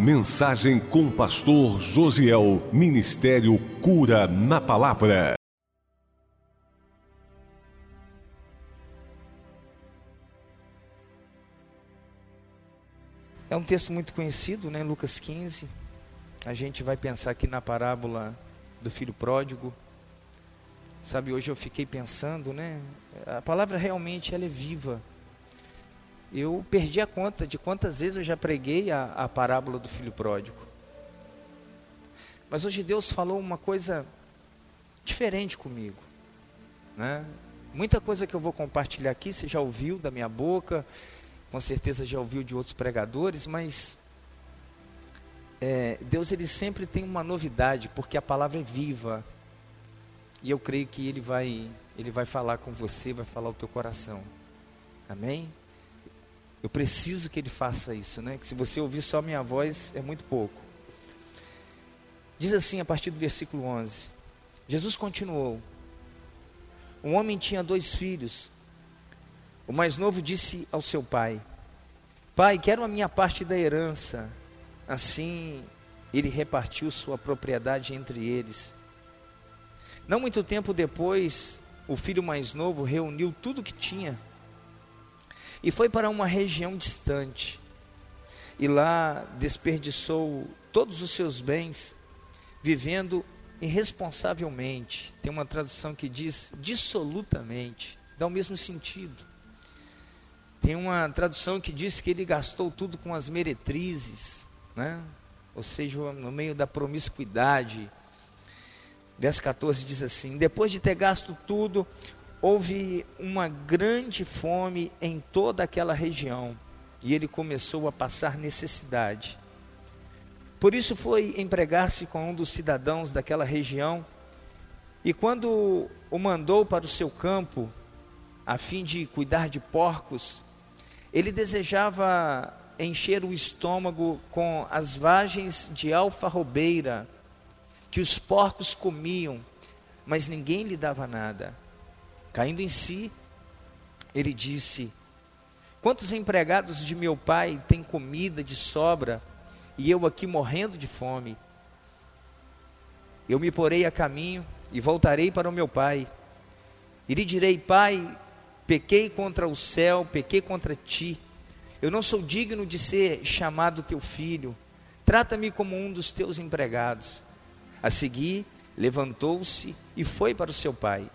Mensagem com o pastor Josiel. Ministério Cura na Palavra. É um texto muito conhecido, né? Lucas 15. A gente vai pensar aqui na parábola do filho pródigo. Sabe, hoje eu fiquei pensando, né? A palavra realmente ela é viva. Eu perdi a conta de quantas vezes eu já preguei a, a parábola do filho pródigo. Mas hoje Deus falou uma coisa diferente comigo. Né? Muita coisa que eu vou compartilhar aqui você já ouviu da minha boca, com certeza já ouviu de outros pregadores, mas é, Deus ele sempre tem uma novidade, porque a palavra é viva. E eu creio que ele vai, ele vai falar com você, vai falar o teu coração. Amém? Eu preciso que ele faça isso, né? Que se você ouvir só minha voz é muito pouco. Diz assim a partir do versículo 11. Jesus continuou: Um homem tinha dois filhos. O mais novo disse ao seu pai: Pai, quero a minha parte da herança. Assim, ele repartiu sua propriedade entre eles. Não muito tempo depois, o filho mais novo reuniu tudo que tinha e foi para uma região distante. E lá desperdiçou todos os seus bens, vivendo irresponsavelmente. Tem uma tradução que diz dissolutamente, dá o mesmo sentido. Tem uma tradução que diz que ele gastou tudo com as meretrizes, né? ou seja, no meio da promiscuidade. Verso 14 diz assim: Depois de ter gasto tudo, houve uma grande fome em toda aquela região e ele começou a passar necessidade. Por isso foi empregar-se com um dos cidadãos daquela região e quando o mandou para o seu campo, a fim de cuidar de porcos, ele desejava encher o estômago com as vagens de alfarrobeira que os porcos comiam, mas ninguém lhe dava nada. Caindo em si, ele disse: Quantos empregados de meu pai têm comida de sobra e eu aqui morrendo de fome? Eu me porei a caminho e voltarei para o meu pai. E lhe direi: Pai, pequei contra o céu, pequei contra ti. Eu não sou digno de ser chamado teu filho. Trata-me como um dos teus empregados. A seguir, levantou-se e foi para o seu pai.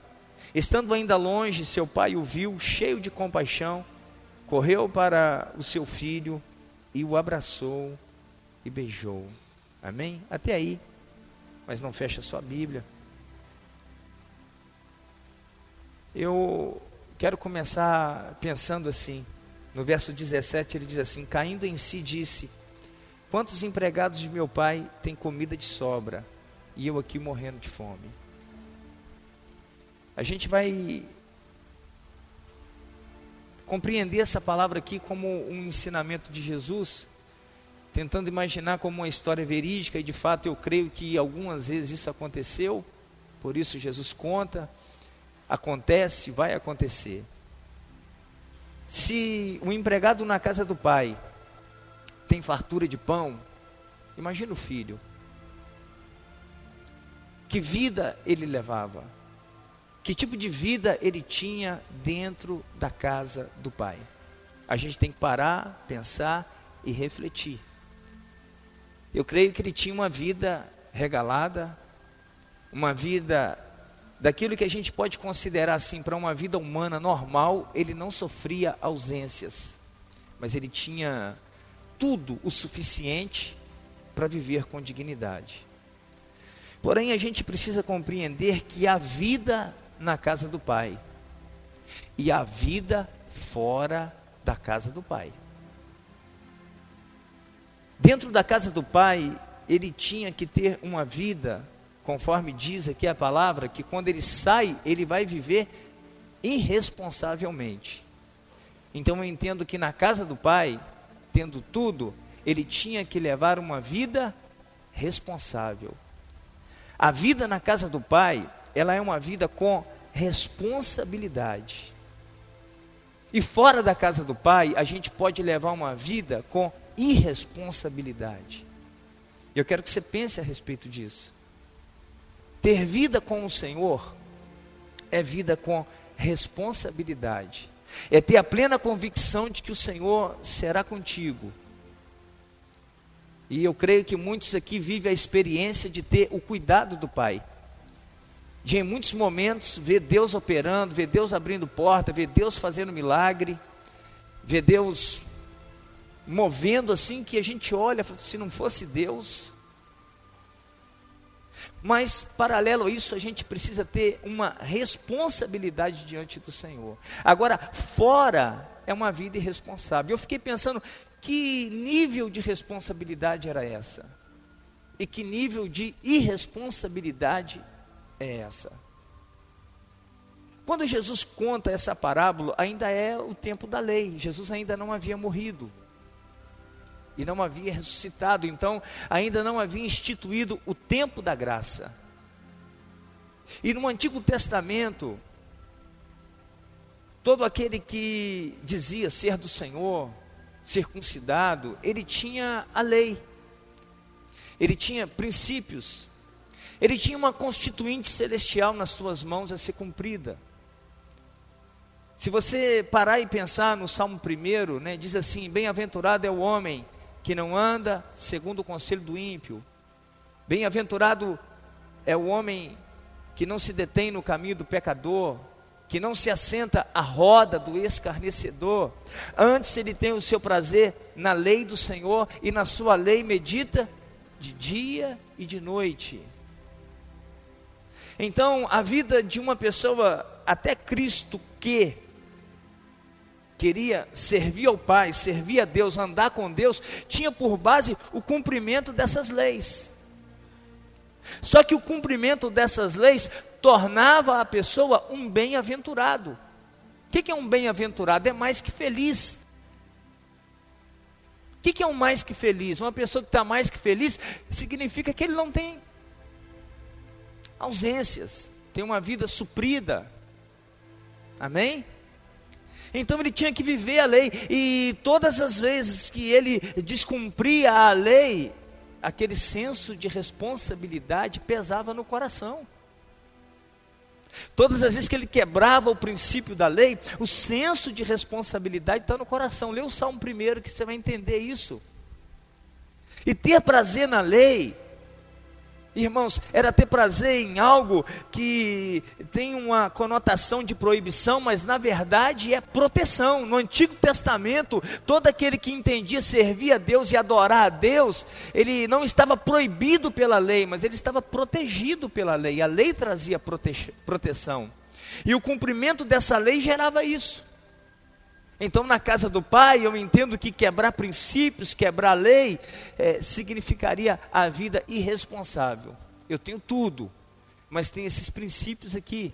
Estando ainda longe, seu pai o viu, cheio de compaixão, correu para o seu filho e o abraçou e beijou. Amém? Até aí. Mas não fecha sua Bíblia. Eu quero começar pensando assim. No verso 17 ele diz assim: Caindo em si, disse: Quantos empregados de meu pai têm comida de sobra e eu aqui morrendo de fome? A gente vai compreender essa palavra aqui como um ensinamento de Jesus, tentando imaginar como uma história verídica, e de fato eu creio que algumas vezes isso aconteceu, por isso Jesus conta acontece, vai acontecer. Se o empregado na casa do pai tem fartura de pão, imagina o filho. Que vida ele levava? Que tipo de vida ele tinha dentro da casa do pai? A gente tem que parar, pensar e refletir. Eu creio que ele tinha uma vida regalada, uma vida daquilo que a gente pode considerar assim para uma vida humana normal, ele não sofria ausências, mas ele tinha tudo o suficiente para viver com dignidade. Porém, a gente precisa compreender que a vida na casa do Pai e a vida fora da casa do Pai. Dentro da casa do Pai, ele tinha que ter uma vida conforme diz aqui a palavra, que quando ele sai, ele vai viver irresponsavelmente. Então eu entendo que na casa do pai, tendo tudo, ele tinha que levar uma vida responsável. A vida na casa do pai, ela é uma vida com responsabilidade. E fora da casa do pai, a gente pode levar uma vida com irresponsabilidade. Eu quero que você pense a respeito disso. Ter vida com o Senhor é vida com responsabilidade. É ter a plena convicção de que o Senhor será contigo. E eu creio que muitos aqui vivem a experiência de ter o cuidado do Pai. De em muitos momentos ver Deus operando, ver Deus abrindo porta, ver Deus fazendo milagre, ver Deus movendo assim que a gente olha, se não fosse Deus. Mas, paralelo a isso, a gente precisa ter uma responsabilidade diante do Senhor. Agora, fora é uma vida irresponsável. Eu fiquei pensando, que nível de responsabilidade era essa? E que nível de irresponsabilidade é essa? Quando Jesus conta essa parábola, ainda é o tempo da lei, Jesus ainda não havia morrido e não havia ressuscitado, então ainda não havia instituído o tempo da graça. E no Antigo Testamento, todo aquele que dizia ser do Senhor, circuncidado, ele tinha a lei, ele tinha princípios, ele tinha uma constituinte celestial nas suas mãos a ser cumprida. Se você parar e pensar no Salmo 1, né, diz assim: Bem-aventurado é o homem que não anda segundo o conselho do ímpio. Bem-aventurado é o homem que não se detém no caminho do pecador, que não se assenta à roda do escarnecedor. Antes ele tem o seu prazer na lei do Senhor e na sua lei medita de dia e de noite. Então, a vida de uma pessoa até Cristo que queria servir ao Pai, servir a Deus, andar com Deus, tinha por base o cumprimento dessas leis. Só que o cumprimento dessas leis tornava a pessoa um bem-aventurado. O que é um bem-aventurado? É mais que feliz. O que é um mais que feliz? Uma pessoa que está mais que feliz significa que ele não tem ausências, tem uma vida suprida. Amém? Então ele tinha que viver a lei, e todas as vezes que ele descumpria a lei, aquele senso de responsabilidade pesava no coração. Todas as vezes que ele quebrava o princípio da lei, o senso de responsabilidade está no coração. Lê o Salmo primeiro que você vai entender isso. E ter prazer na lei Irmãos, era ter prazer em algo que tem uma conotação de proibição, mas na verdade é proteção. No Antigo Testamento, todo aquele que entendia servir a Deus e adorar a Deus, ele não estava proibido pela lei, mas ele estava protegido pela lei. A lei trazia prote proteção. E o cumprimento dessa lei gerava isso. Então, na casa do pai, eu entendo que quebrar princípios, quebrar lei, é, significaria a vida irresponsável. Eu tenho tudo, mas tem esses princípios aqui.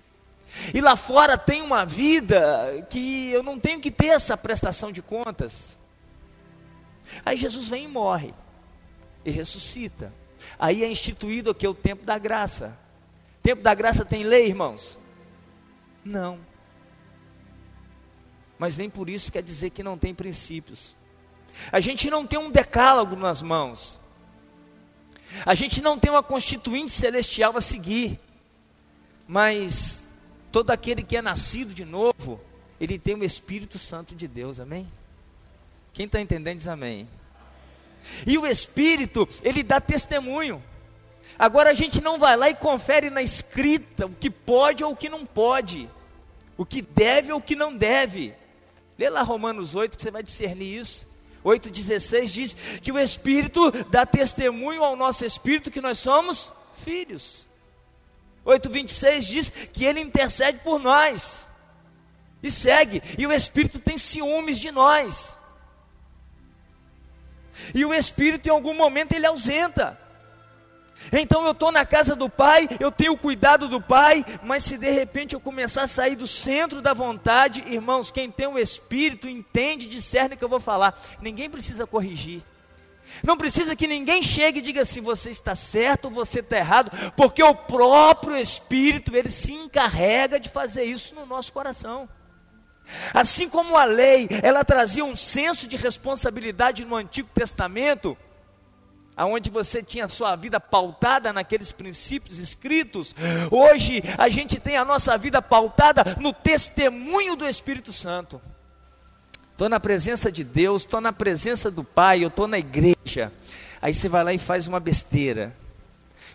E lá fora tem uma vida que eu não tenho que ter essa prestação de contas. Aí Jesus vem e morre, e ressuscita. Aí é instituído o que? O tempo da graça. Tempo da graça tem lei, irmãos? Não mas nem por isso quer dizer que não tem princípios. A gente não tem um decálogo nas mãos. A gente não tem uma constituinte celestial a seguir. Mas todo aquele que é nascido de novo, ele tem o Espírito Santo de Deus, amém? Quem está entendendo diz amém. E o Espírito, ele dá testemunho. Agora a gente não vai lá e confere na escrita o que pode ou o que não pode, o que deve ou o que não deve. Lê lá Romanos 8 que você vai discernir isso. 8,16 diz que o Espírito dá testemunho ao nosso Espírito que nós somos filhos. 8,26 diz que Ele intercede por nós. E segue. E o Espírito tem ciúmes de nós. E o Espírito em algum momento ele ausenta. Então eu estou na casa do Pai, eu tenho o cuidado do Pai, mas se de repente eu começar a sair do centro da vontade, irmãos, quem tem o Espírito entende, discerne o que eu vou falar. Ninguém precisa corrigir. Não precisa que ninguém chegue e diga assim, você está certo ou você está errado, porque o próprio Espírito, ele se encarrega de fazer isso no nosso coração. Assim como a lei, ela trazia um senso de responsabilidade no Antigo Testamento, aonde você tinha sua vida pautada naqueles princípios escritos, hoje a gente tem a nossa vida pautada no testemunho do Espírito Santo. Estou na presença de Deus, estou na presença do Pai, eu estou na igreja. Aí você vai lá e faz uma besteira.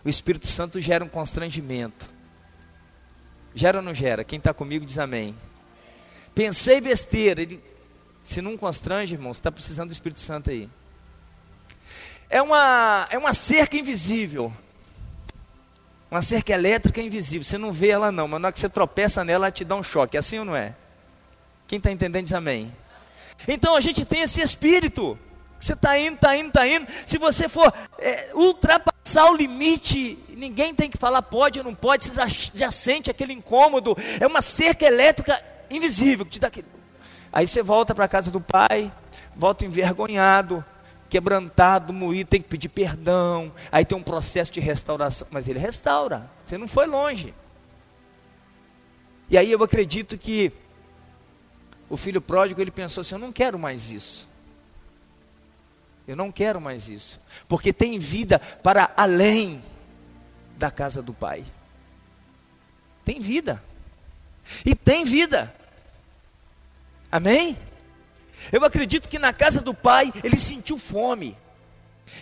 O Espírito Santo gera um constrangimento. Gera ou não gera? Quem está comigo diz amém. Pensei besteira. Ele, se não constrange, irmão, você está precisando do Espírito Santo aí. É uma, é uma cerca invisível. Uma cerca elétrica invisível. Você não vê ela não, mas na hora que você tropeça nela, ela te dá um choque. É assim ou não é? Quem está entendendo diz amém. Então a gente tem esse espírito. Você está indo, está indo, está indo. Se você for é, ultrapassar o limite, ninguém tem que falar pode ou não pode, você já, já sente aquele incômodo. É uma cerca elétrica invisível que te dá aquele. Aí você volta para a casa do pai, volta envergonhado, quebrantado, moído, tem que pedir perdão. Aí tem um processo de restauração, mas ele restaura. Você não foi longe. E aí eu acredito que o filho pródigo ele pensou assim: eu não quero mais isso. Eu não quero mais isso, porque tem vida para além da casa do pai. Tem vida. E tem vida. Amém? Eu acredito que na casa do pai ele sentiu fome.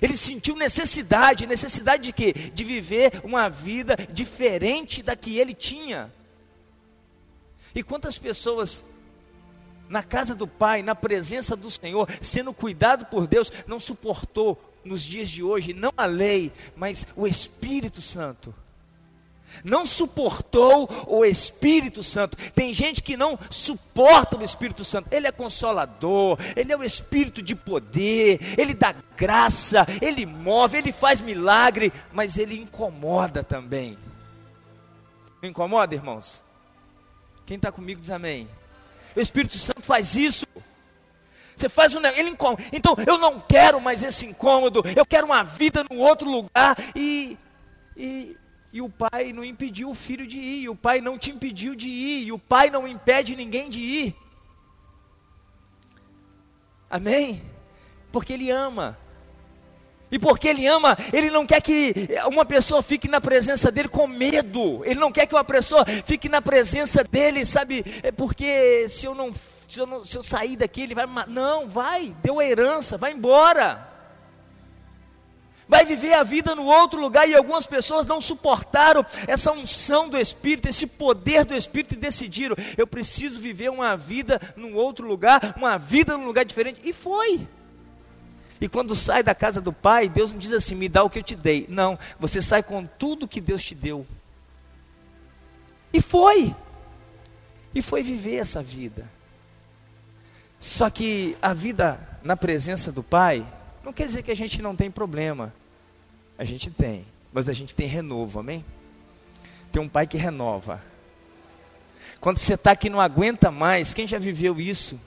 Ele sentiu necessidade, necessidade de quê? De viver uma vida diferente da que ele tinha. E quantas pessoas na casa do Pai, na presença do Senhor, sendo cuidado por Deus, não suportou nos dias de hoje, não a lei, mas o Espírito Santo. Não suportou o Espírito Santo. Tem gente que não suporta o Espírito Santo. Ele é consolador, ele é o Espírito de poder, ele dá graça, ele move, ele faz milagre, mas ele incomoda também. Não incomoda, irmãos? Quem está comigo diz amém. O Espírito Santo faz isso. Você faz um ele incomoda. Então eu não quero mais esse incômodo. Eu quero uma vida num outro lugar e, e e o pai não impediu o filho de ir, e o pai não te impediu de ir, e o pai não impede ninguém de ir. Amém? Porque ele ama. E porque ele ama, ele não quer que uma pessoa fique na presença dele com medo. Ele não quer que uma pessoa fique na presença dele, sabe? É porque se eu não se eu, não, se eu sair daqui, ele vai. Não, vai, deu a herança, vai embora vai viver a vida no outro lugar e algumas pessoas não suportaram essa unção do Espírito, esse poder do Espírito e decidiram: eu preciso viver uma vida num outro lugar, uma vida num lugar diferente. E foi. E quando sai da casa do Pai, Deus não diz assim: me dá o que eu te dei. Não, você sai com tudo que Deus te deu. E foi. E foi viver essa vida. Só que a vida na presença do Pai não quer dizer que a gente não tem problema. A gente tem. Mas a gente tem renovo, amém? Tem um pai que renova. Quando você está aqui não aguenta mais, quem já viveu isso?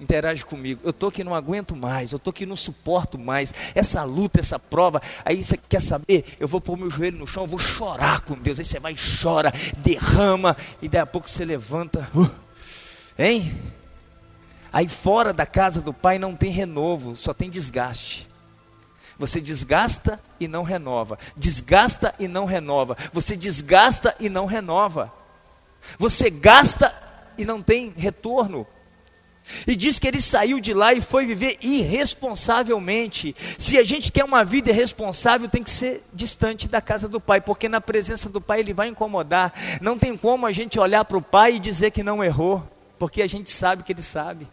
Interage comigo. Eu estou que não aguento mais, eu estou que não suporto mais. Essa luta, essa prova. Aí você quer saber? Eu vou pôr meu joelho no chão, eu vou chorar com Deus. Aí você vai e chora, derrama, e daí a pouco você levanta. Uh, hein? Aí fora da casa do pai não tem renovo, só tem desgaste. Você desgasta e não renova. Desgasta e não renova. Você desgasta e não renova. Você gasta e não tem retorno. E diz que ele saiu de lá e foi viver irresponsavelmente. Se a gente quer uma vida irresponsável, tem que ser distante da casa do pai, porque na presença do pai ele vai incomodar. Não tem como a gente olhar para o pai e dizer que não errou, porque a gente sabe que ele sabe.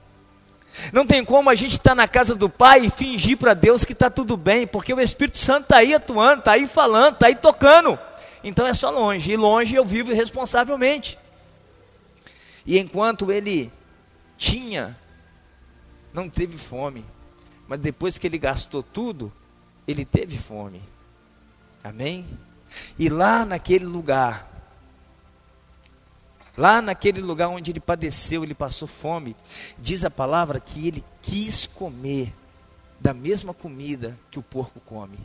Não tem como a gente estar tá na casa do Pai e fingir para Deus que está tudo bem, porque o Espírito Santo está aí atuando, está aí falando, está aí tocando. Então é só longe, e longe eu vivo irresponsavelmente. E enquanto ele tinha, não teve fome, mas depois que ele gastou tudo, ele teve fome. Amém? E lá naquele lugar, Lá naquele lugar onde ele padeceu, ele passou fome, diz a palavra que ele quis comer da mesma comida que o porco come.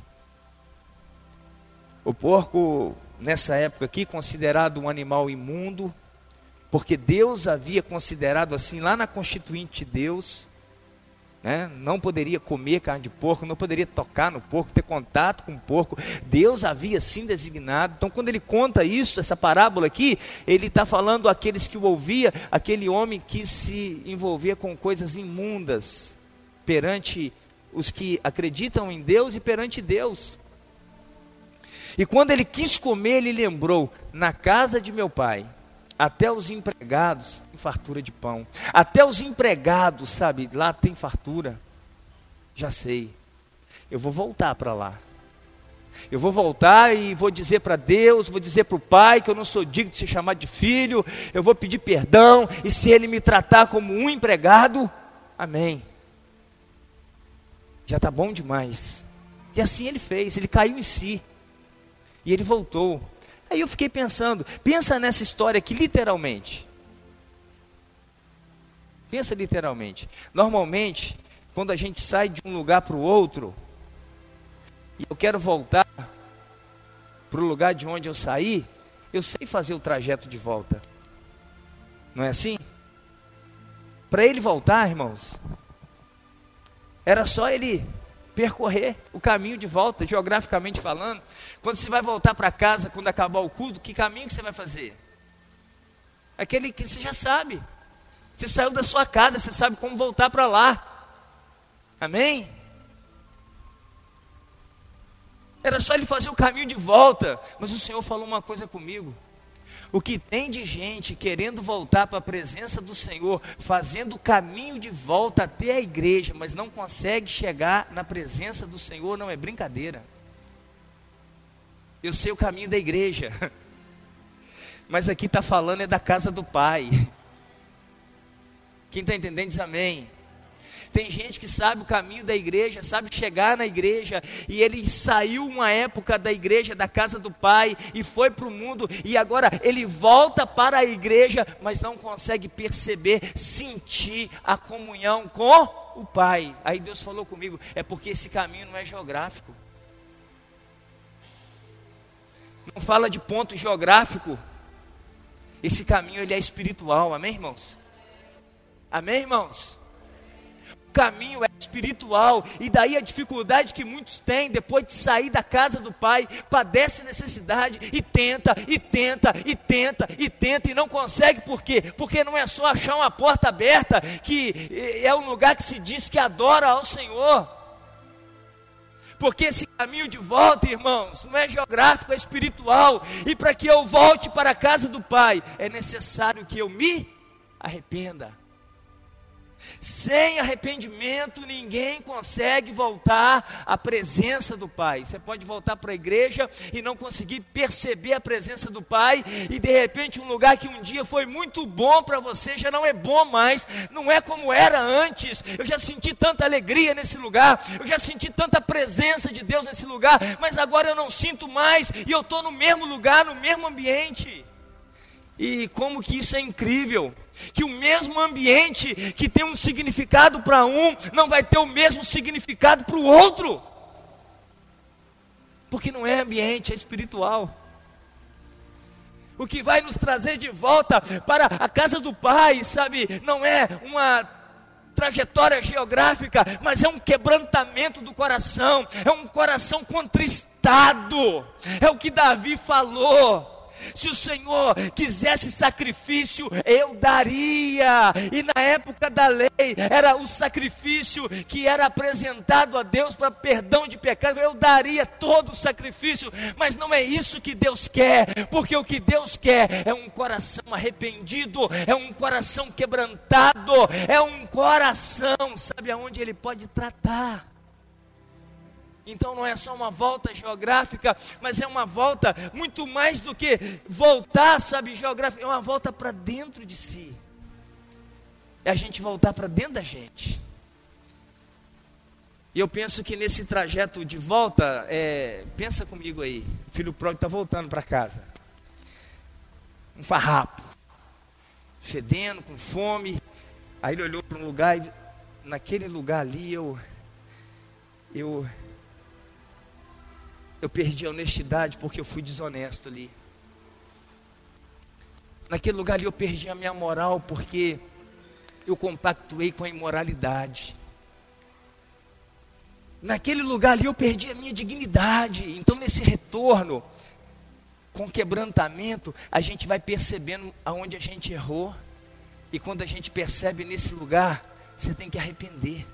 O porco, nessa época aqui, considerado um animal imundo, porque Deus havia considerado assim lá na Constituinte de Deus, né? não poderia comer carne de porco, não poderia tocar no porco, ter contato com o porco. Deus havia sim designado. Então, quando ele conta isso, essa parábola aqui, ele está falando àqueles que o ouvia, aquele homem que se envolvia com coisas imundas perante os que acreditam em Deus e perante Deus. E quando ele quis comer, ele lembrou: na casa de meu pai até os empregados têm fartura de pão. Até os empregados, sabe, lá tem fartura. Já sei. Eu vou voltar para lá. Eu vou voltar e vou dizer para Deus, vou dizer para o Pai que eu não sou digno de ser chamado de filho. Eu vou pedir perdão. E se Ele me tratar como um empregado, amém. Já está bom demais. E assim ele fez. Ele caiu em si. E ele voltou. Aí eu fiquei pensando, pensa nessa história aqui literalmente. Pensa literalmente. Normalmente, quando a gente sai de um lugar para o outro, e eu quero voltar para o lugar de onde eu saí, eu sei fazer o trajeto de volta. Não é assim? Para ele voltar, irmãos, era só ele percorrer o caminho de volta, geograficamente falando. Quando você vai voltar para casa, quando acabar o culto, que caminho que você vai fazer? Aquele que você já sabe. Você saiu da sua casa, você sabe como voltar para lá. Amém? Era só ele fazer o caminho de volta. Mas o Senhor falou uma coisa comigo. O que tem de gente querendo voltar para a presença do Senhor, fazendo o caminho de volta até a igreja, mas não consegue chegar na presença do Senhor, não é brincadeira. Eu sei o caminho da igreja, mas aqui está falando é da casa do Pai. Quem está entendendo diz amém. Tem gente que sabe o caminho da igreja, sabe chegar na igreja, e ele saiu uma época da igreja, da casa do pai, e foi para o mundo, e agora ele volta para a igreja, mas não consegue perceber, sentir a comunhão com o pai. Aí Deus falou comigo: é porque esse caminho não é geográfico. Não fala de ponto geográfico. Esse caminho ele é espiritual, amém, irmãos? Amém, irmãos? Caminho é espiritual, e daí a dificuldade que muitos têm depois de sair da casa do pai, padece necessidade e tenta, e tenta, e tenta, e tenta, e não consegue, por quê? Porque não é só achar uma porta aberta, que é um lugar que se diz que adora ao Senhor. Porque esse caminho de volta, irmãos, não é geográfico, é espiritual. E para que eu volte para a casa do Pai, é necessário que eu me arrependa. Sem arrependimento, ninguém consegue voltar à presença do Pai. Você pode voltar para a igreja e não conseguir perceber a presença do Pai, e de repente, um lugar que um dia foi muito bom para você já não é bom mais, não é como era antes. Eu já senti tanta alegria nesse lugar, eu já senti tanta presença de Deus nesse lugar, mas agora eu não sinto mais, e eu estou no mesmo lugar, no mesmo ambiente. E como que isso é incrível! Que o mesmo ambiente que tem um significado para um, não vai ter o mesmo significado para o outro. Porque não é ambiente, é espiritual. O que vai nos trazer de volta para a casa do Pai, sabe, não é uma trajetória geográfica, mas é um quebrantamento do coração, é um coração contristado. É o que Davi falou. Se o Senhor quisesse sacrifício, eu daria. E na época da lei, era o sacrifício que era apresentado a Deus para perdão de pecado. Eu daria todo o sacrifício, mas não é isso que Deus quer, porque o que Deus quer é um coração arrependido, é um coração quebrantado, é um coração, sabe aonde Ele pode tratar. Então não é só uma volta geográfica, mas é uma volta muito mais do que voltar, sabe, geográfica, é uma volta para dentro de si. É a gente voltar para dentro da gente. E eu penso que nesse trajeto de volta, é, pensa comigo aí, o filho pródigo está voltando para casa. Um farrapo, fedendo, com fome. Aí ele olhou para um lugar e naquele lugar ali eu, eu eu perdi a honestidade porque eu fui desonesto ali. Naquele lugar ali eu perdi a minha moral porque eu compactuei com a imoralidade. Naquele lugar ali eu perdi a minha dignidade. Então, nesse retorno, com quebrantamento, a gente vai percebendo aonde a gente errou. E quando a gente percebe nesse lugar, você tem que arrepender.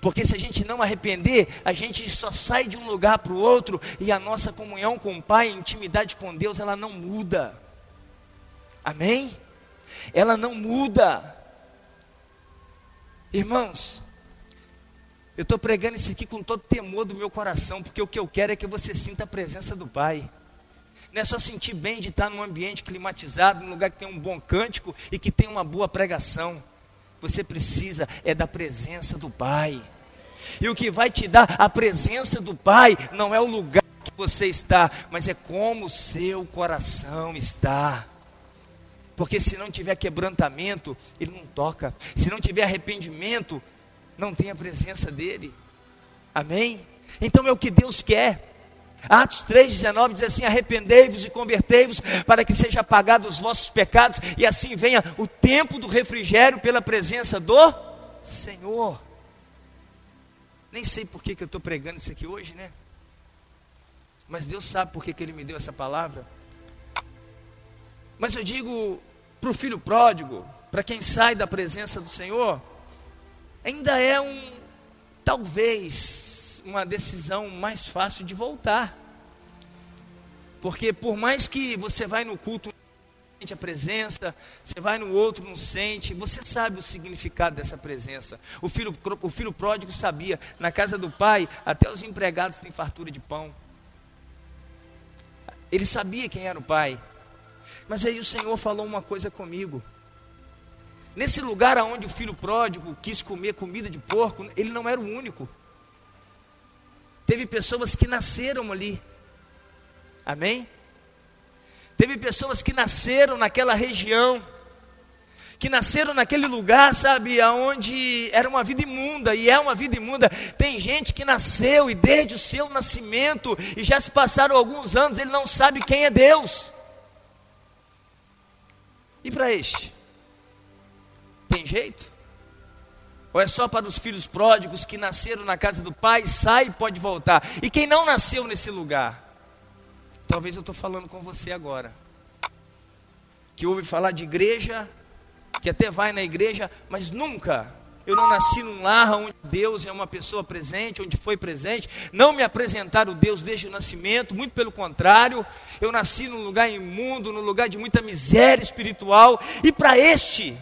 Porque se a gente não arrepender, a gente só sai de um lugar para o outro e a nossa comunhão com o Pai, intimidade com Deus, ela não muda. Amém? Ela não muda. Irmãos, eu estou pregando isso aqui com todo temor do meu coração, porque o que eu quero é que você sinta a presença do Pai. Não é só sentir bem de estar num ambiente climatizado, num lugar que tem um bom cântico e que tem uma boa pregação. Você precisa é da presença do Pai. E o que vai te dar a presença do Pai não é o lugar que você está, mas é como o seu coração está. Porque se não tiver quebrantamento, ele não toca. Se não tiver arrependimento, não tem a presença dele. Amém? Então é o que Deus quer. Atos 3,19 diz assim: Arrependei-vos e convertei-vos, para que seja apagado os vossos pecados, e assim venha o tempo do refrigério pela presença do Senhor. Nem sei por que, que eu estou pregando isso aqui hoje, né? Mas Deus sabe por que, que Ele me deu essa palavra. Mas eu digo para o filho pródigo, para quem sai da presença do Senhor, ainda é um, talvez, uma decisão mais fácil de voltar. Porque por mais que você vai no culto, sente a presença, você vai no outro, não sente, você sabe o significado dessa presença. O filho, o filho pródigo sabia, na casa do pai, até os empregados têm fartura de pão. Ele sabia quem era o pai. Mas aí o Senhor falou uma coisa comigo. Nesse lugar onde o filho pródigo quis comer comida de porco, ele não era o único. Teve pessoas que nasceram ali. Amém? Teve pessoas que nasceram naquela região, que nasceram naquele lugar, sabe, aonde era uma vida imunda e é uma vida imunda. Tem gente que nasceu e desde o seu nascimento e já se passaram alguns anos, ele não sabe quem é Deus. E para este? Tem jeito? Ou é só para os filhos pródigos que nasceram na casa do pai, sai e pode voltar? E quem não nasceu nesse lugar? Talvez eu estou falando com você agora. Que ouve falar de igreja, que até vai na igreja, mas nunca. Eu não nasci num lar onde Deus é uma pessoa presente, onde foi presente. Não me apresentaram Deus desde o nascimento, muito pelo contrário. Eu nasci num lugar imundo, num lugar de muita miséria espiritual. E para este,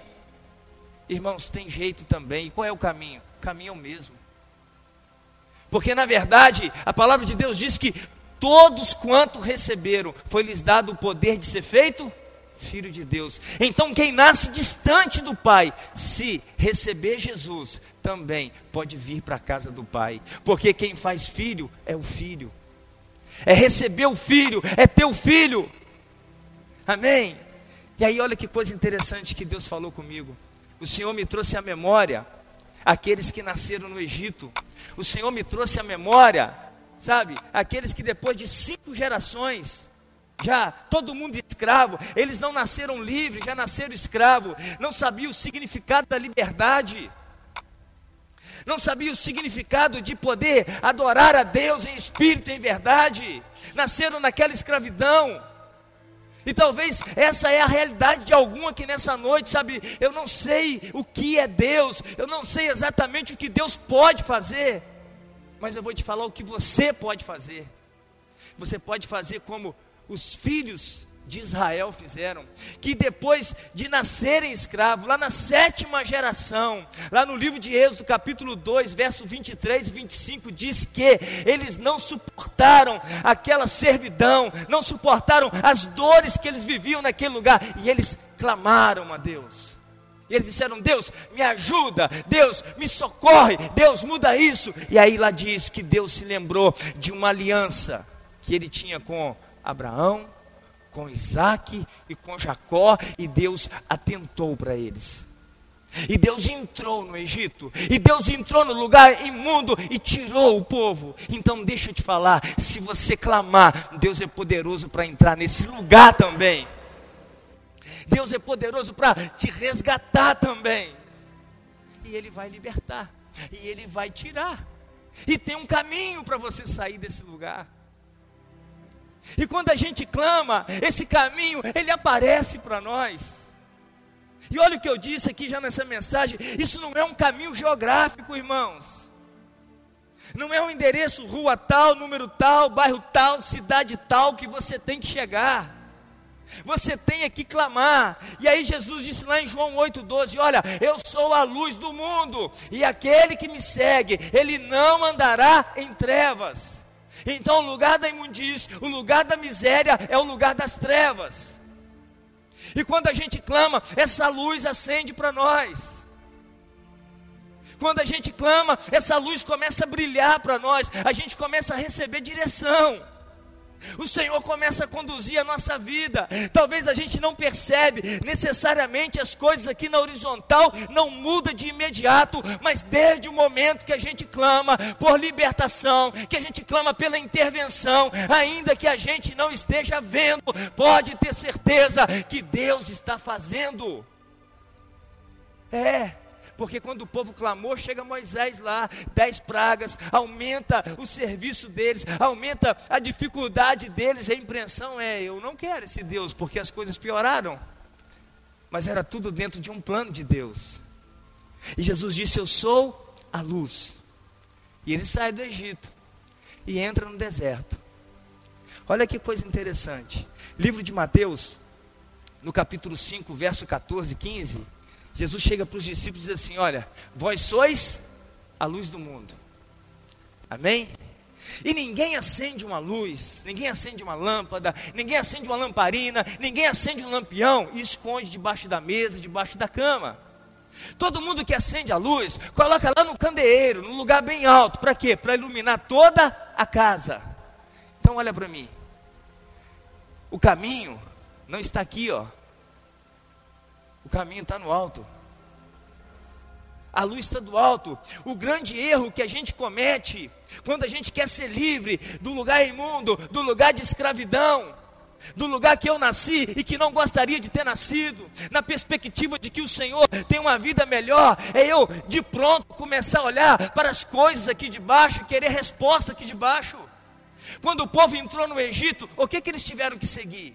Irmãos, tem jeito também. E qual é o caminho? O caminho é o mesmo. Porque na verdade, a palavra de Deus diz que todos quanto receberam, foi-lhes dado o poder de ser feito filho de Deus. Então, quem nasce distante do Pai, se receber Jesus, também pode vir para a casa do Pai, porque quem faz filho é o filho, é receber o filho, é ter o filho. Amém? E aí, olha que coisa interessante que Deus falou comigo. O Senhor me trouxe à memória aqueles que nasceram no Egito. O Senhor me trouxe à memória, sabe, aqueles que depois de cinco gerações, já todo mundo escravo, eles não nasceram livres, já nasceram escravo, não sabiam o significado da liberdade, não sabiam o significado de poder adorar a Deus em espírito e em verdade, nasceram naquela escravidão, e talvez essa é a realidade de algum aqui nessa noite, sabe? Eu não sei o que é Deus, eu não sei exatamente o que Deus pode fazer, mas eu vou te falar o que você pode fazer. Você pode fazer como os filhos de Israel fizeram, que depois de nascerem escravos, lá na sétima geração, lá no livro de Êxodo, capítulo 2, verso 23 e 25, diz que eles não suportaram aquela servidão, não suportaram as dores que eles viviam naquele lugar, e eles clamaram a Deus. E eles disseram: Deus, me ajuda, Deus, me socorre, Deus, muda isso. E aí lá diz que Deus se lembrou de uma aliança que ele tinha com Abraão, com Isaac e com Jacó, e Deus atentou para eles. E Deus entrou no Egito, e Deus entrou no lugar imundo e tirou o povo. Então, deixa eu te falar: se você clamar, Deus é poderoso para entrar nesse lugar também. Deus é poderoso para te resgatar também. E Ele vai libertar, e Ele vai tirar. E tem um caminho para você sair desse lugar. E quando a gente clama, esse caminho, ele aparece para nós. E olha o que eu disse aqui já nessa mensagem: isso não é um caminho geográfico, irmãos. Não é um endereço, rua tal, número tal, bairro tal, cidade tal que você tem que chegar. Você tem que clamar. E aí Jesus disse lá em João 8,12: Olha, eu sou a luz do mundo, e aquele que me segue, ele não andará em trevas. Então o lugar da imundícia, o lugar da miséria é o lugar das trevas. E quando a gente clama, essa luz acende para nós. Quando a gente clama, essa luz começa a brilhar para nós, a gente começa a receber direção. O Senhor começa a conduzir a nossa vida. Talvez a gente não percebe necessariamente as coisas aqui na horizontal não muda de imediato, mas desde o momento que a gente clama por libertação, que a gente clama pela intervenção, ainda que a gente não esteja vendo, pode ter certeza que Deus está fazendo. É, porque quando o povo clamou, chega Moisés lá, dez pragas, aumenta o serviço deles, aumenta a dificuldade deles, a impressão é: eu não quero esse Deus, porque as coisas pioraram. Mas era tudo dentro de um plano de Deus. E Jesus disse: Eu sou a luz. E ele sai do Egito e entra no deserto. Olha que coisa interessante. Livro de Mateus, no capítulo 5, verso 14 e 15 Jesus chega para os discípulos e diz assim: Olha, vós sois a luz do mundo. Amém? E ninguém acende uma luz, ninguém acende uma lâmpada, ninguém acende uma lamparina, ninguém acende um lampião e esconde debaixo da mesa, debaixo da cama. Todo mundo que acende a luz, coloca lá no candeeiro, num lugar bem alto. Para quê? Para iluminar toda a casa. Então olha para mim. O caminho não está aqui, ó. Caminho está no alto. A luz está do alto. O grande erro que a gente comete quando a gente quer ser livre do lugar imundo, do lugar de escravidão, do lugar que eu nasci e que não gostaria de ter nascido, na perspectiva de que o Senhor tem uma vida melhor, é eu de pronto começar a olhar para as coisas aqui de baixo, querer resposta aqui de baixo. Quando o povo entrou no Egito, o que, que eles tiveram que seguir?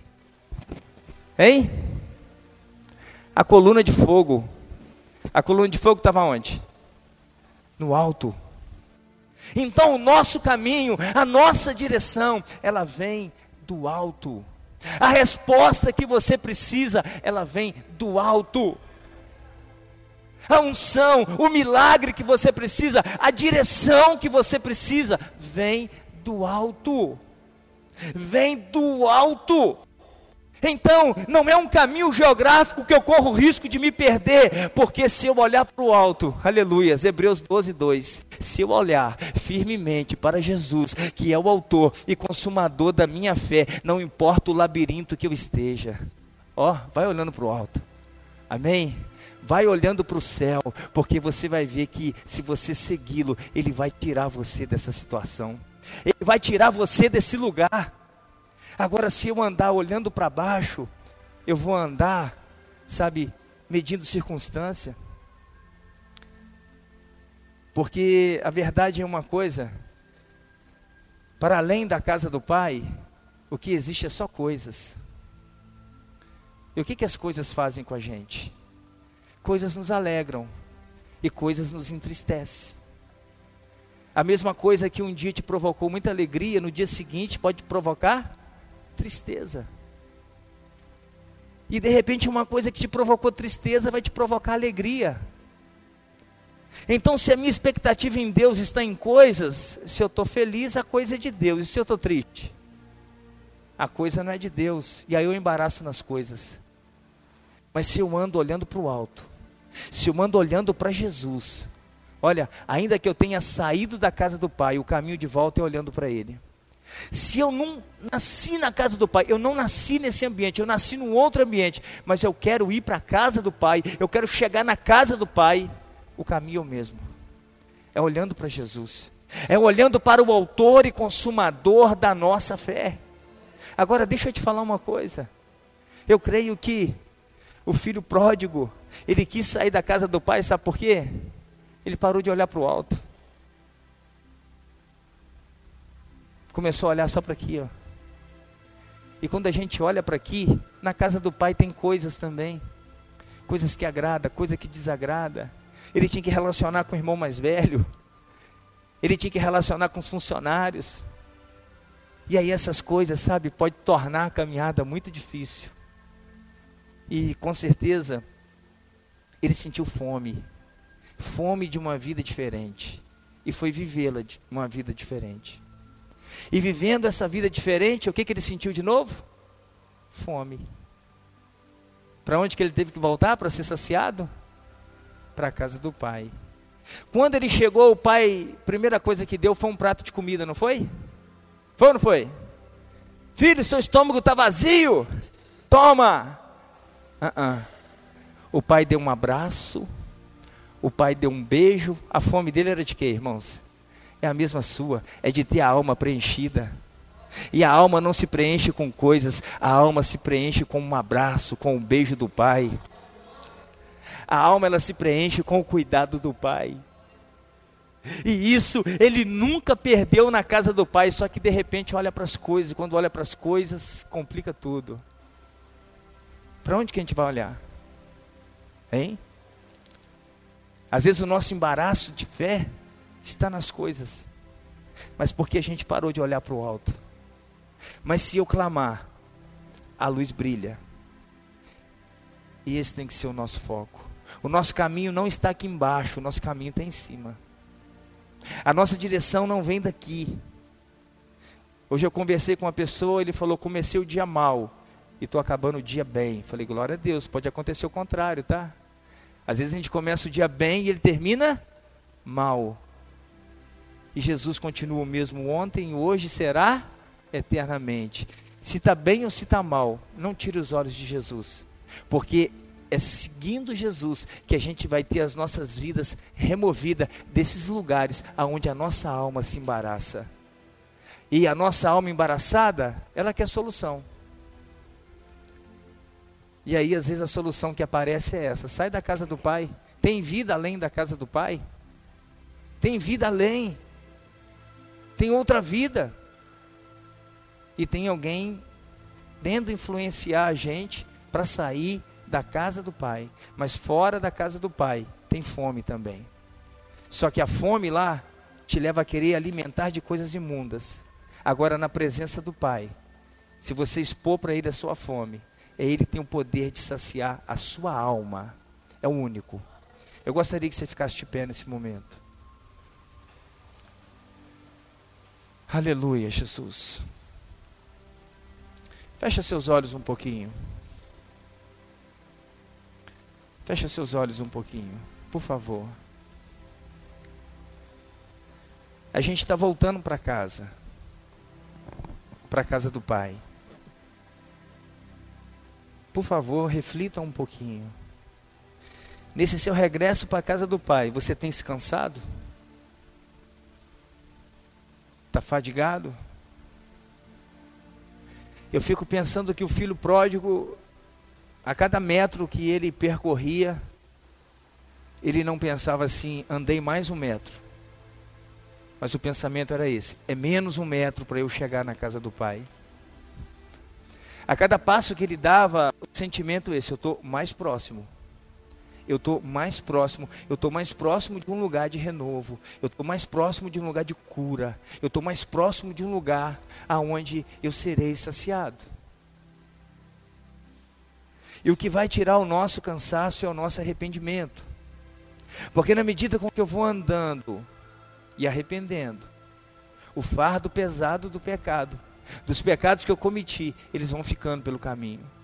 Hein? A coluna de fogo. A coluna de fogo estava onde? No alto. Então o nosso caminho, a nossa direção, ela vem do alto. A resposta que você precisa, ela vem do alto. A unção, o milagre que você precisa, a direção que você precisa, vem do alto. Vem do alto. Então, não é um caminho geográfico que eu corro o risco de me perder, porque se eu olhar para o alto, aleluia, Hebreus 12, 2, se eu olhar firmemente para Jesus, que é o autor e consumador da minha fé, não importa o labirinto que eu esteja, ó, vai olhando para o alto, amém? Vai olhando para o céu, porque você vai ver que se você segui-lo, ele vai tirar você dessa situação, ele vai tirar você desse lugar. Agora, se eu andar olhando para baixo, eu vou andar, sabe, medindo circunstância. Porque a verdade é uma coisa, para além da casa do Pai, o que existe é só coisas. E o que, que as coisas fazem com a gente? Coisas nos alegram e coisas nos entristecem. A mesma coisa que um dia te provocou muita alegria, no dia seguinte pode provocar tristeza. E de repente uma coisa que te provocou tristeza vai te provocar alegria. Então, se a minha expectativa em Deus está em coisas, se eu estou feliz, a coisa é de Deus. E se eu estou triste? A coisa não é de Deus. E aí eu embaraço nas coisas. Mas se eu ando olhando para o alto, se eu ando olhando para Jesus, olha, ainda que eu tenha saído da casa do Pai, o caminho de volta é olhando para Ele. Se eu não nasci na casa do Pai, eu não nasci nesse ambiente, eu nasci num outro ambiente, mas eu quero ir para a casa do Pai, eu quero chegar na casa do Pai, o caminho é o mesmo. É olhando para Jesus, é olhando para o Autor e Consumador da nossa fé. Agora, deixa eu te falar uma coisa. Eu creio que o filho pródigo, ele quis sair da casa do pai, sabe por quê? Ele parou de olhar para o alto. Começou a olhar só para aqui, ó. E quando a gente olha para aqui, na casa do pai tem coisas também. Coisas que agrada, coisa que desagrada. Ele tinha que relacionar com o irmão mais velho. Ele tinha que relacionar com os funcionários. E aí essas coisas, sabe, pode tornar a caminhada muito difícil. E com certeza ele sentiu fome. Fome de uma vida diferente. E foi vivê-la de uma vida diferente. E vivendo essa vida diferente, o que, que ele sentiu de novo? Fome. Para onde que ele teve que voltar para ser saciado? Para a casa do pai. Quando ele chegou, o pai, primeira coisa que deu foi um prato de comida, não foi? Foi ou não foi? Filho, seu estômago está vazio. Toma. Uh -uh. O pai deu um abraço. O pai deu um beijo. A fome dele era de quê, irmãos? É a mesma sua. É de ter a alma preenchida. E a alma não se preenche com coisas, a alma se preenche com um abraço, com um beijo do Pai. A alma ela se preenche com o cuidado do Pai. E isso ele nunca perdeu na casa do Pai, só que de repente olha para as coisas, e quando olha para as coisas, complica tudo. Para onde que a gente vai olhar? Hein? Às vezes o nosso embaraço de fé está nas coisas, mas porque a gente parou de olhar para o alto. Mas se eu clamar, a luz brilha. E esse tem que ser o nosso foco. O nosso caminho não está aqui embaixo, o nosso caminho está em cima. A nossa direção não vem daqui. Hoje eu conversei com uma pessoa, ele falou: comecei o dia mal e estou acabando o dia bem. Falei: glória a Deus, pode acontecer o contrário, tá? Às vezes a gente começa o dia bem e ele termina mal. E Jesus continua o mesmo ontem, hoje será eternamente. Se está bem ou se está mal, não tire os olhos de Jesus, porque é seguindo Jesus que a gente vai ter as nossas vidas removidas desses lugares aonde a nossa alma se embaraça. E a nossa alma embaraçada, ela quer solução. E aí, às vezes, a solução que aparece é essa: sai da casa do pai. Tem vida além da casa do pai? Tem vida além. Tem outra vida. E tem alguém querendo influenciar a gente para sair da casa do pai, mas fora da casa do pai tem fome também. Só que a fome lá te leva a querer alimentar de coisas imundas. Agora na presença do pai, se você expor para ele a sua fome, é ele tem o poder de saciar a sua alma. É o único. Eu gostaria que você ficasse de pé nesse momento. Aleluia, Jesus. Fecha seus olhos um pouquinho. Fecha seus olhos um pouquinho, por favor. A gente está voltando para casa, para casa do Pai. Por favor, reflita um pouquinho. Nesse seu regresso para a casa do Pai, você tem se cansado? Está fadigado? Eu fico pensando que o filho pródigo a cada metro que ele percorria, ele não pensava assim, andei mais um metro. Mas o pensamento era esse: é menos um metro para eu chegar na casa do Pai. A cada passo que ele dava, o sentimento esse: eu estou mais próximo. Eu estou mais próximo. Eu estou mais próximo de um lugar de renovo. Eu estou mais próximo de um lugar de cura. Eu estou mais próximo de um lugar aonde eu serei saciado. E o que vai tirar o nosso cansaço é o nosso arrependimento. Porque na medida com que eu vou andando e arrependendo, o fardo pesado do pecado, dos pecados que eu cometi, eles vão ficando pelo caminho.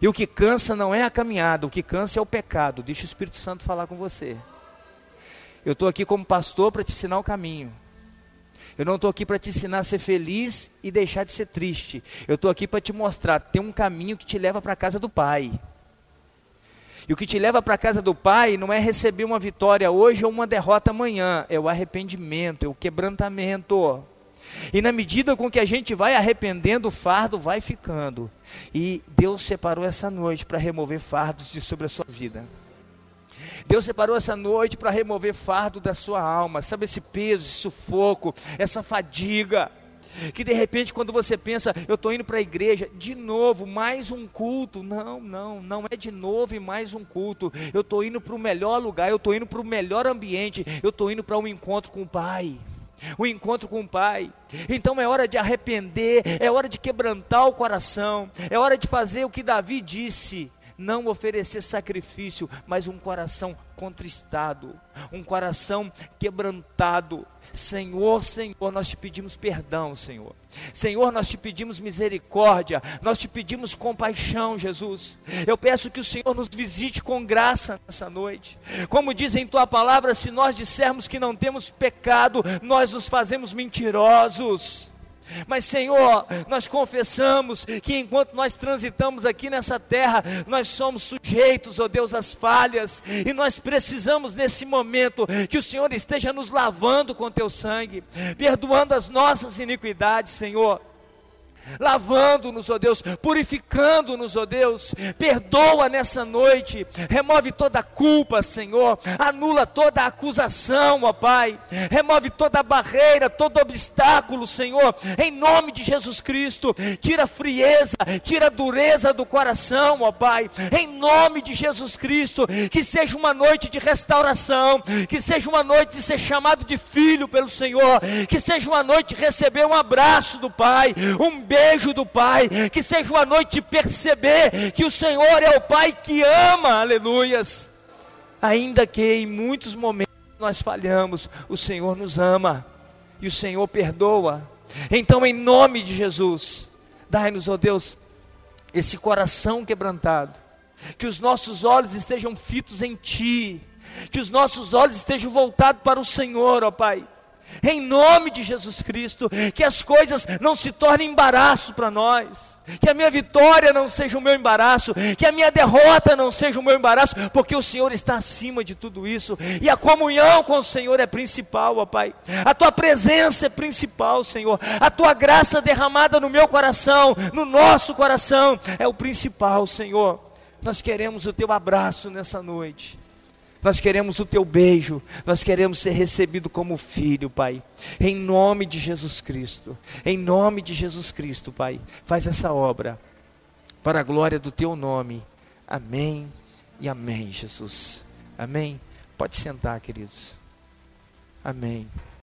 E o que cansa não é a caminhada, o que cansa é o pecado. Deixa o Espírito Santo falar com você. Eu estou aqui como pastor para te ensinar o caminho. Eu não estou aqui para te ensinar a ser feliz e deixar de ser triste. Eu estou aqui para te mostrar, tem um caminho que te leva para a casa do Pai. E o que te leva para a casa do Pai não é receber uma vitória hoje ou uma derrota amanhã, é o arrependimento, é o quebrantamento. E na medida com que a gente vai arrependendo, o fardo vai ficando. E Deus separou essa noite para remover fardos de sobre a sua vida. Deus separou essa noite para remover fardo da sua alma, sabe esse peso, esse sufoco, essa fadiga. Que de repente, quando você pensa, eu estou indo para a igreja, de novo, mais um culto. Não, não, não é de novo e mais um culto. Eu estou indo para o melhor lugar, eu estou indo para o melhor ambiente, eu estou indo para um encontro com o Pai. O encontro com o Pai. Então é hora de arrepender, é hora de quebrantar o coração, é hora de fazer o que Davi disse não oferecer sacrifício, mas um coração contristado, um coração quebrantado. Senhor, Senhor, nós te pedimos perdão, Senhor. Senhor, nós te pedimos misericórdia, nós te pedimos compaixão, Jesus. Eu peço que o Senhor nos visite com graça nessa noite. Como diz em tua palavra, se nós dissermos que não temos pecado, nós nos fazemos mentirosos. Mas, Senhor, nós confessamos que enquanto nós transitamos aqui nessa terra, nós somos sujeitos, ó oh Deus, às falhas, e nós precisamos nesse momento que o Senhor esteja nos lavando com teu sangue, perdoando as nossas iniquidades, Senhor lavando-nos, ó Deus, purificando-nos, ó Deus. Perdoa nessa noite, remove toda a culpa, Senhor, anula toda a acusação, ó Pai, remove toda a barreira, todo obstáculo, Senhor, em nome de Jesus Cristo. Tira a frieza, tira a dureza do coração, ó Pai, em nome de Jesus Cristo. Que seja uma noite de restauração, que seja uma noite de ser chamado de filho pelo Senhor, que seja uma noite de receber um abraço do Pai, um beijo beijo do Pai, que seja uma noite perceber que o Senhor é o Pai que ama, aleluias. Ainda que em muitos momentos nós falhamos, o Senhor nos ama e o Senhor perdoa. Então, em nome de Jesus, dai-nos, ó oh Deus, esse coração quebrantado, que os nossos olhos estejam fitos em Ti, que os nossos olhos estejam voltados para o Senhor, ó Pai em nome de Jesus Cristo, que as coisas não se tornem embaraço para nós, que a minha vitória não seja o meu embaraço, que a minha derrota não seja o meu embaraço, porque o Senhor está acima de tudo isso, e a comunhão com o Senhor é principal, ó Pai, a tua presença é principal, Senhor, a tua graça derramada no meu coração, no nosso coração, é o principal, Senhor. Nós queremos o teu abraço nessa noite. Nós queremos o teu beijo, nós queremos ser recebido como filho, Pai. Em nome de Jesus Cristo, em nome de Jesus Cristo, Pai. Faz essa obra para a glória do teu nome. Amém e amém, Jesus. Amém. Pode sentar, queridos. Amém.